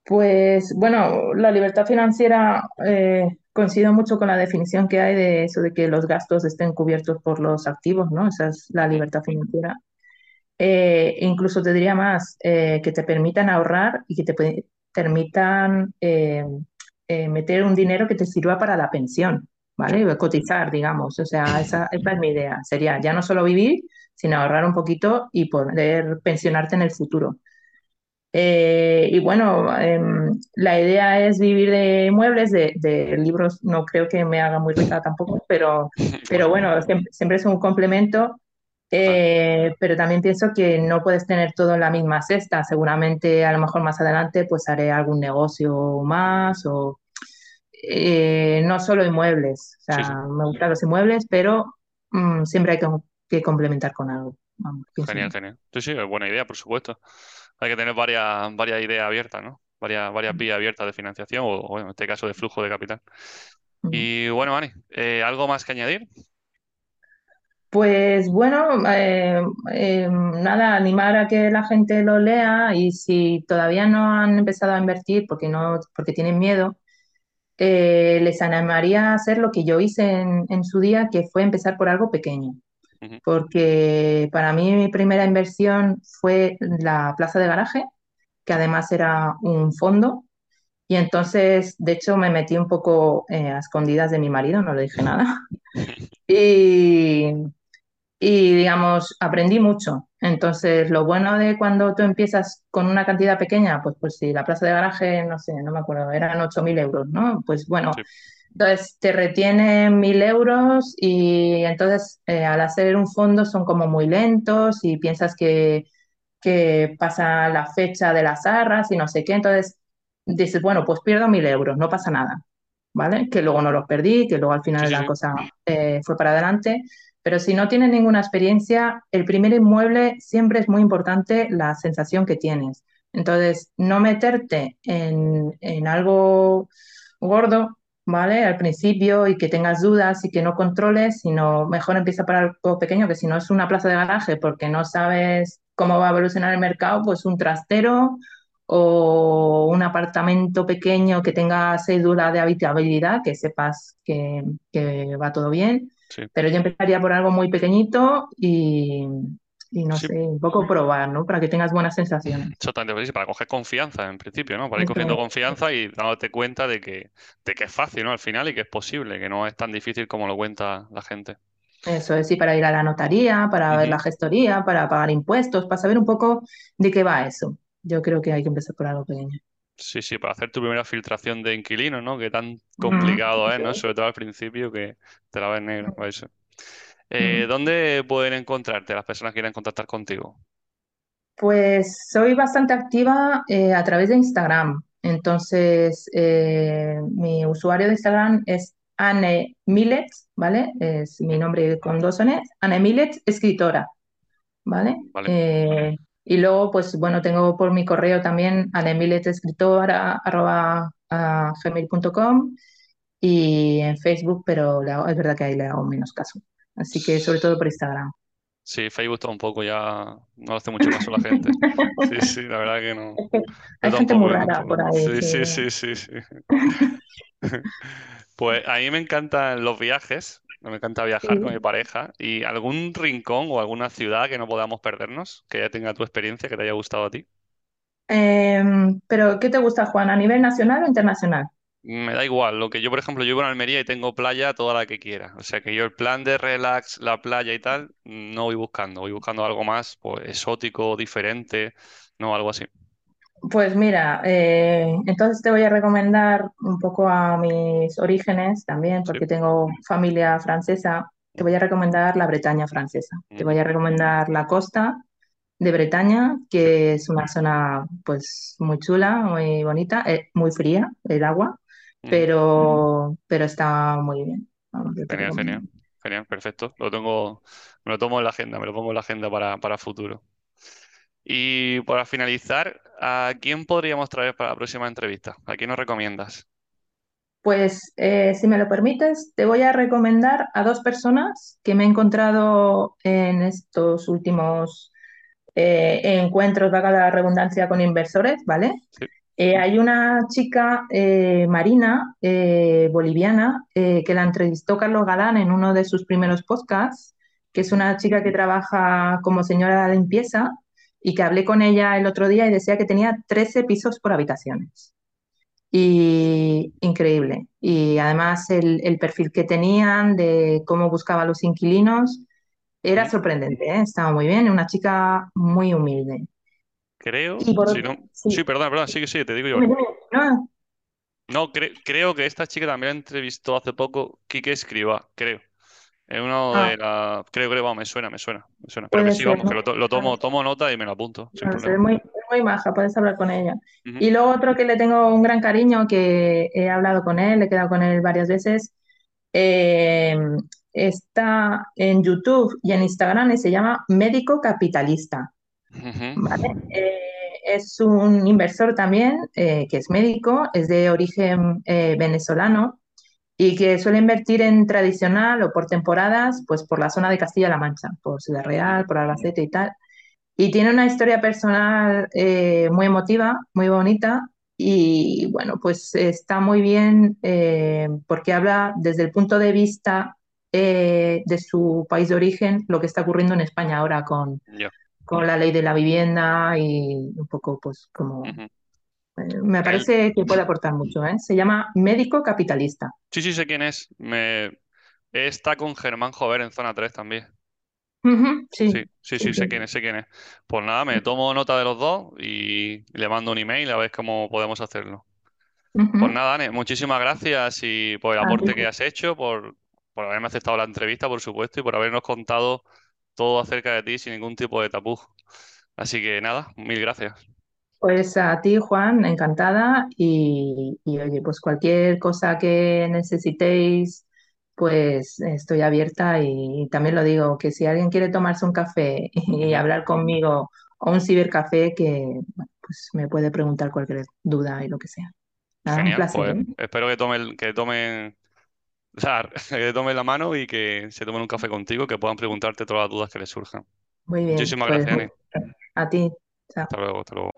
B: Pues bueno, la libertad financiera eh, coincido mucho con la definición que hay de eso de que los gastos estén cubiertos por los activos, ¿no? Esa es la libertad financiera. Eh, incluso te diría más, eh, que te permitan ahorrar y que te pe- permitan meter un dinero que te sirva para la pensión, ¿vale? Cotizar, digamos. O sea, esa, esa es mi idea. Sería ya no solo vivir, sino ahorrar un poquito y poder pensionarte en el futuro. Eh, y bueno, em, la idea es vivir de muebles, de, de libros, no creo que me haga muy rica tampoco, pero, pero
A: bueno,
B: siempre, siempre es un complemento. Eh, pero también pienso que no puedes tener todo en la misma cesta. Seguramente a lo mejor más adelante pues haré algún negocio más o eh, no solo inmuebles. O
A: Sí, sí,
B: sea, me gustan los inmuebles, pero mm, siempre hay que, que complementar con algo. Vamos,
A: genial, genial. Sí, sí, es buena idea, por supuesto. Hay que tener varias, varias ideas abiertas, ¿no? Varias, varias vías abiertas de financiación o, o, en este caso, de flujo de capital. Y bueno, Ani, eh, ¿algo más que añadir?
B: Pues bueno, eh, eh, nada, animar a que la gente lo lea y si todavía no han empezado a invertir porque no, porque tienen miedo, eh, les animaría a hacer lo que yo hice en, en su día, que fue empezar por algo pequeño. Porque para mí mi primera inversión fue la plaza de garaje, que además era un fondo. Y entonces, de hecho, me metí un poco eh, a escondidas de mi marido, no le dije nada. Y, y digamos, aprendí mucho. Entonces, lo bueno de cuando tú empiezas con una cantidad pequeña, pues, pues si la plaza de garaje, no sé, no me acuerdo, eran 8.000 euros, ¿no? Pues bueno,
A: Sí,
B: entonces te retienen 1.000 euros y entonces eh, al hacer un fondo son como muy lentos y piensas que, que pasa la fecha de las arras y no sé qué. Entonces dices, bueno, pues pierdo 1.000 euros, no pasa nada, ¿vale? Que luego no los perdí, que luego al final
A: sí,
B: la cosa eh, fue para adelante. Pero si no tienes ninguna experiencia, el primer inmueble siempre es muy importante la sensación que tienes. Entonces, no meterte en, en algo gordo, ¿vale? Al principio y que tengas dudas y que no controles, sino mejor empieza por algo pequeño, que si no es una plaza de garaje porque no sabes cómo va a evolucionar el mercado, pues un trastero o un apartamento pequeño que tenga cédula de habitabilidad, que sepas que, que va todo bien.
A: Sí.
B: Pero yo empezaría por algo muy pequeñito y, y no
A: Sí.
B: sé, un poco probar, ¿no? Para que tengas buenas sensaciones.
A: Exactamente, pues para coger confianza en principio, ¿no? Para ir cogiendo confianza y dándote cuenta de que, de que es fácil, ¿no? Al final y que es posible, que no es tan difícil como lo cuenta la gente.
B: Eso es, sí, para ir a la notaría, para ver la gestoría, para pagar impuestos, para saber un poco de qué va eso. Yo creo que hay que empezar por algo pequeño.
A: Sí, sí, para hacer tu primera filtración de inquilinos, ¿no? Que tan complicado es, ¿no? Sobre todo al principio que te la ves negra, para eso. Eh. ¿dónde pueden encontrarte las personas que quieran contactar contigo?
B: Pues soy bastante activa eh, a través de Instagram. Entonces, eh, mi usuario de Instagram es Anne Millets, ¿vale? Es mi nombre con dos Ns, Anne Millets, escritora, ¿vale?
A: ¿Vale?
B: Y luego, pues bueno, tengo por mi correo también anemilletescritora@gmail.com y en Facebook, pero hago- es verdad que ahí le hago menos caso. Así que sobre todo por Instagram.
A: Sí, Facebook está un poco ya, no hace mucho caso la gente. Sí, sí, la verdad que no.
B: Es que
A: Yo
B: hay gente muy
A: tampoco,
B: rara por
A: tampoco.
B: ahí
A: Sí, sí, sí, sí, sí. Pues a mí me encantan los viajes, me encanta viajar con mi pareja y algún rincón o alguna ciudad que no podamos perdernos, que ya tenga tu experiencia, que te haya gustado a ti.
B: Em, pero, ¿qué te gusta, Juan? ¿A nivel nacional o internacional?
A: Me da igual, lo que yo, por ejemplo, yo vivo en Almería y tengo playa toda la que quiera. O sea que yo el plan de relax, la playa y tal, no voy buscando, voy buscando algo más, pues, exótico, diferente, no algo así.
B: Pues mira, eh, entonces te voy a recomendar un poco a mis orígenes también,
A: Sí.
B: porque tengo familia francesa. Te voy a recomendar la Bretaña francesa. Te voy a recomendar la costa de Bretaña, que es una zona pues muy chula, muy bonita, eh, muy fría el agua,
A: Ujú.
B: pero, pero está muy bien.
A: Genial, genial, genial, perfecto. Lo tengo, me lo tomo en la agenda, me lo pongo en la agenda para, para futuro. Y para finalizar, ¿a quién podríamos traer para la próxima entrevista? ¿A quién nos recomiendas?
B: Pues eh, si me lo permites, te voy a recomendar a dos personas que me he encontrado en estos últimos eh, encuentros, valga la redundancia, con inversores, ¿vale?
A: Sí.
B: Eh, hay una chica, eh, Marina, boliviana, que la entrevistó Carlos Galán en uno de sus primeros podcasts, que es una chica que trabaja como señora de limpieza y que hablé con ella el otro día y decía que tenía 13 pisos por habitaciones. Y increíble. Y además el, el perfil que tenían de cómo buscaba a los inquilinos era sorprendente, ¿eh? Estaba muy bien, una chica muy humilde.
A: Creo,
B: Y por
A: si
B: otro,
A: no, sí,
B: sí,
A: perdona, perdona, sigue, sigue, te digo yo.
B: No,
A: No, cre- creo que esta chica también la entrevistó hace poco Quique Escribá, creo. Es uno
B: ah,
A: de las... Creo, creo, vamos, me suena, me suena, me suena. Pero que sí, vamos, que lo, to- lo
B: Ah,
A: tomo, tomo nota y me lo apunto, sin
B: no sé,
A: problema.
B: es muy, es muy maja, puedes hablar con ella. Y luego otro que le tengo un gran cariño, que he hablado con él, he quedado con él varias veces, eh, está en YouTube y en Instagram y se llama Médico Capitalista. Eh, es un inversor también eh, que es médico, es de origen venezolano y que suele invertir en tradicional o por temporadas, pues por la zona de Castilla-La Mancha, por Ciudad. Real, por Albacete y tal. Y tiene una historia personal eh, muy emotiva, muy bonita. Y bueno, pues está muy bien eh, porque habla desde el punto de vista eh, de su país de origen, lo que está ocurriendo en España ahora con,
A: Ya.
B: con la ley de la vivienda y un poco, pues, como
A: ujú.
B: eh, me
A: El-
B: parece que puede aportar mucho, ¿eh? Se llama Médico Capitalista.
A: Sí, sí, sé quién es. Me... Está con Germán Jover en zona 3 también. Sí,
B: sí,
A: sí,
B: sí,
A: sí, sé quién es, sé quién es. Pues nada, me tomo nota de los dos y le mando un email a ver cómo podemos hacerlo. Pues
B: Ujú.
A: nada, Ane, muchísimas gracias y por el aporte que has hecho, por, por haberme aceptado la entrevista, por supuesto, y por habernos contado todo acerca de ti sin ningún tipo de tapujo. Así que nada, mil gracias.
B: Pues a ti, Juan, encantada. Y, y, oye, pues cualquier cosa que necesitéis, pues estoy abierta. Y, también lo digo, que si alguien quiere tomarse un café y hablar conmigo o un cibercafé, que pues me puede preguntar cualquier duda y lo que sea. Nada, un
A: Genial,
B: placer,
A: pues
B: ¿eh?
A: espero que tomen, que tomen, o sea, que tomen la mano y que se tomen un café contigo, que puedan preguntarte todas las dudas que les surjan.
B: Muy bien,
A: Muchísimas
B: pues
A: gracias.
B: A ti. Chao.
A: Hasta luego, hasta luego.